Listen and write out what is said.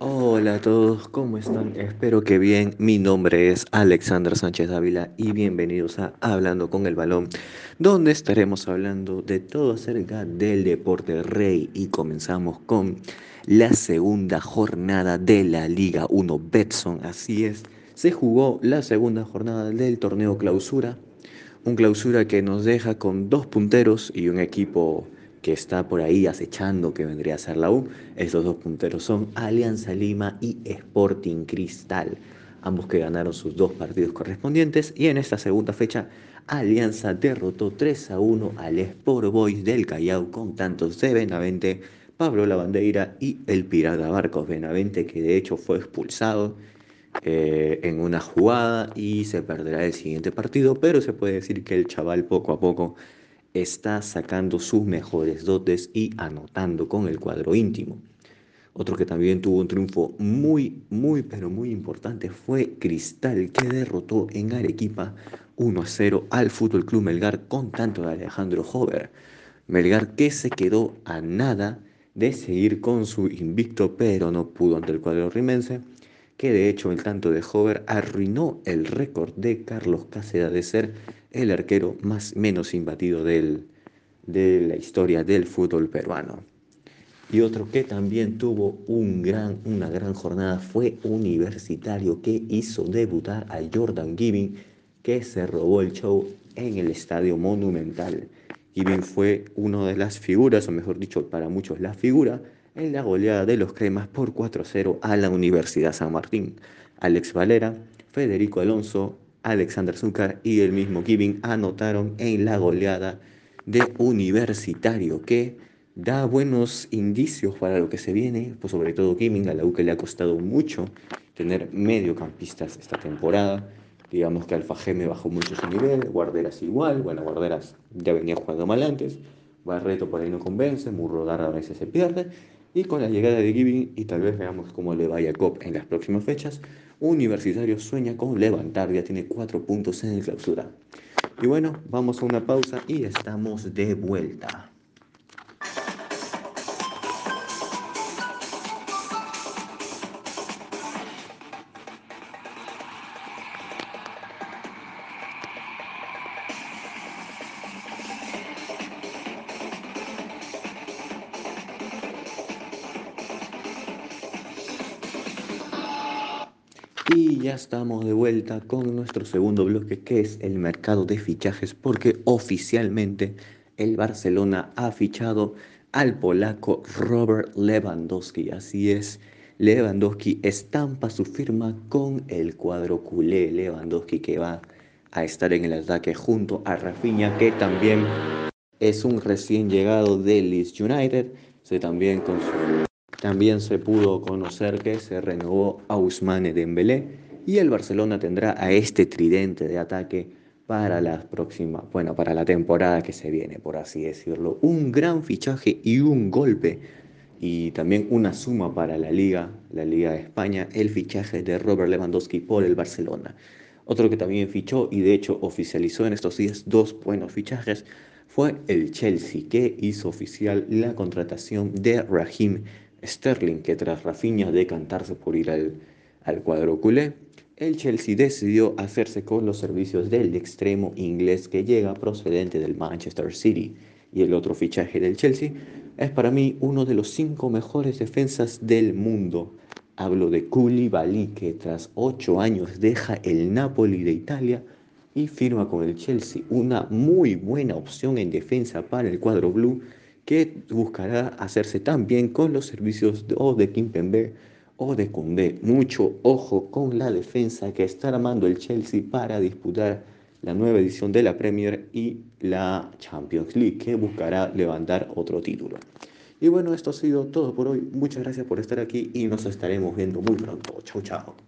Hola a todos, ¿cómo están? Espero que bien. Mi nombre es Alexander Sánchez Ávila y bienvenidos a Hablando con el Balón, donde estaremos hablando de todo acerca del deporte rey y comenzamos con la segunda jornada de la Liga 1 Betson. Así es, se jugó la segunda jornada del torneo clausura, un clausura que nos deja con dos punteros y un equipo que está por ahí acechando que vendría a ser la U. Estos dos punteros son Alianza Lima y Sporting Cristal, ambos que ganaron sus dos partidos correspondientes y en esta segunda fecha Alianza derrotó 3 a 1 al Sport Boys del Callao con tantos de Benavente, Pablo Lavandeira y el Pirata Barcos Benavente que de hecho fue expulsado eh, en una jugada y se perderá el siguiente partido, pero se puede decir que el chaval poco a poco está sacando sus mejores dotes y anotando con el cuadro íntimo. Otro que también tuvo un triunfo muy, muy, pero muy importante fue Cristal, que derrotó en Arequipa 1 a 0 al Fútbol Club Melgar con tanto de Alejandro Hover. Melgar que se quedó a nada de seguir con su invicto, pero no pudo ante el cuadro rimense, que de hecho el tanto de Hover arruinó el récord de Carlos Cáceres de ser el arquero más menos imbatido de la historia del fútbol peruano. Y otro que también tuvo una gran jornada fue Universitario que hizo debutar a Jordan Giving que se robó el show en el Estadio Monumental. Giving fue una de las figuras, o mejor dicho, para muchos la figura, en la goleada de los cremas por 4-0 a la Universidad San Martín. Alex Valera, Federico Alonso, Alexander Zúcar y el mismo Giving anotaron en la goleada de Universitario, que da buenos indicios para lo que se viene, pues sobre todo Giving, a la U que le ha costado mucho tener mediocampistas esta temporada. Digamos que Alfa me bajó mucho su nivel, Guarderas igual, bueno, Guarderas ya venía jugando mal antes, Barreto por ahí no convence, Murrodar a veces se pierde, y con la llegada de Giving, y tal vez veamos cómo le vaya a Cop en las próximas fechas, Universitario sueña con levantar, ya tiene cuatro puntos en el clausura. Y bueno, vamos a una pausa y estamos de vuelta. Y ya estamos de vuelta con nuestro segundo bloque, que es el mercado de fichajes, porque oficialmente el Barcelona ha fichado al polaco Robert Lewandowski. Así es, Lewandowski estampa su firma con el cuadro culé. Lewandowski que va a estar en el ataque junto a Rafinha, que también es un recién llegado de Leeds United. Se también con su también se pudo conocer que se renovó a Ousmane Dembélé y el Barcelona tendrá a este tridente de ataque para la próxima, bueno, para la temporada que se viene, por así decirlo. Un gran fichaje y un golpe y también una suma para la Liga, la Liga de España, el fichaje de Robert Lewandowski por el Barcelona. Otro que también fichó y de hecho oficializó en estos días dos buenos fichajes fue el Chelsea, que hizo oficial la contratación de Raheem Sterling, que tras Rafinha decantarse por ir al, al cuadro culé, el Chelsea decidió hacerse con los servicios del extremo inglés que llega procedente del Manchester City. Y el otro fichaje del Chelsea es para mí uno de los cinco mejores defensas del mundo. Hablo de Koulibaly, que tras ocho años deja el Napoli de Italia y firma con el Chelsea. Una muy buena opción en defensa para el cuadro blue que buscará hacerse también con los servicios de, o de Kimpembe o de Koundé. Mucho ojo con la defensa que está armando el Chelsea para disputar la nueva edición de la Premier y la Champions League, que buscará levantar otro título. Y bueno, esto ha sido todo por hoy. Muchas gracias por estar aquí y nos estaremos viendo muy pronto. Chao, chao.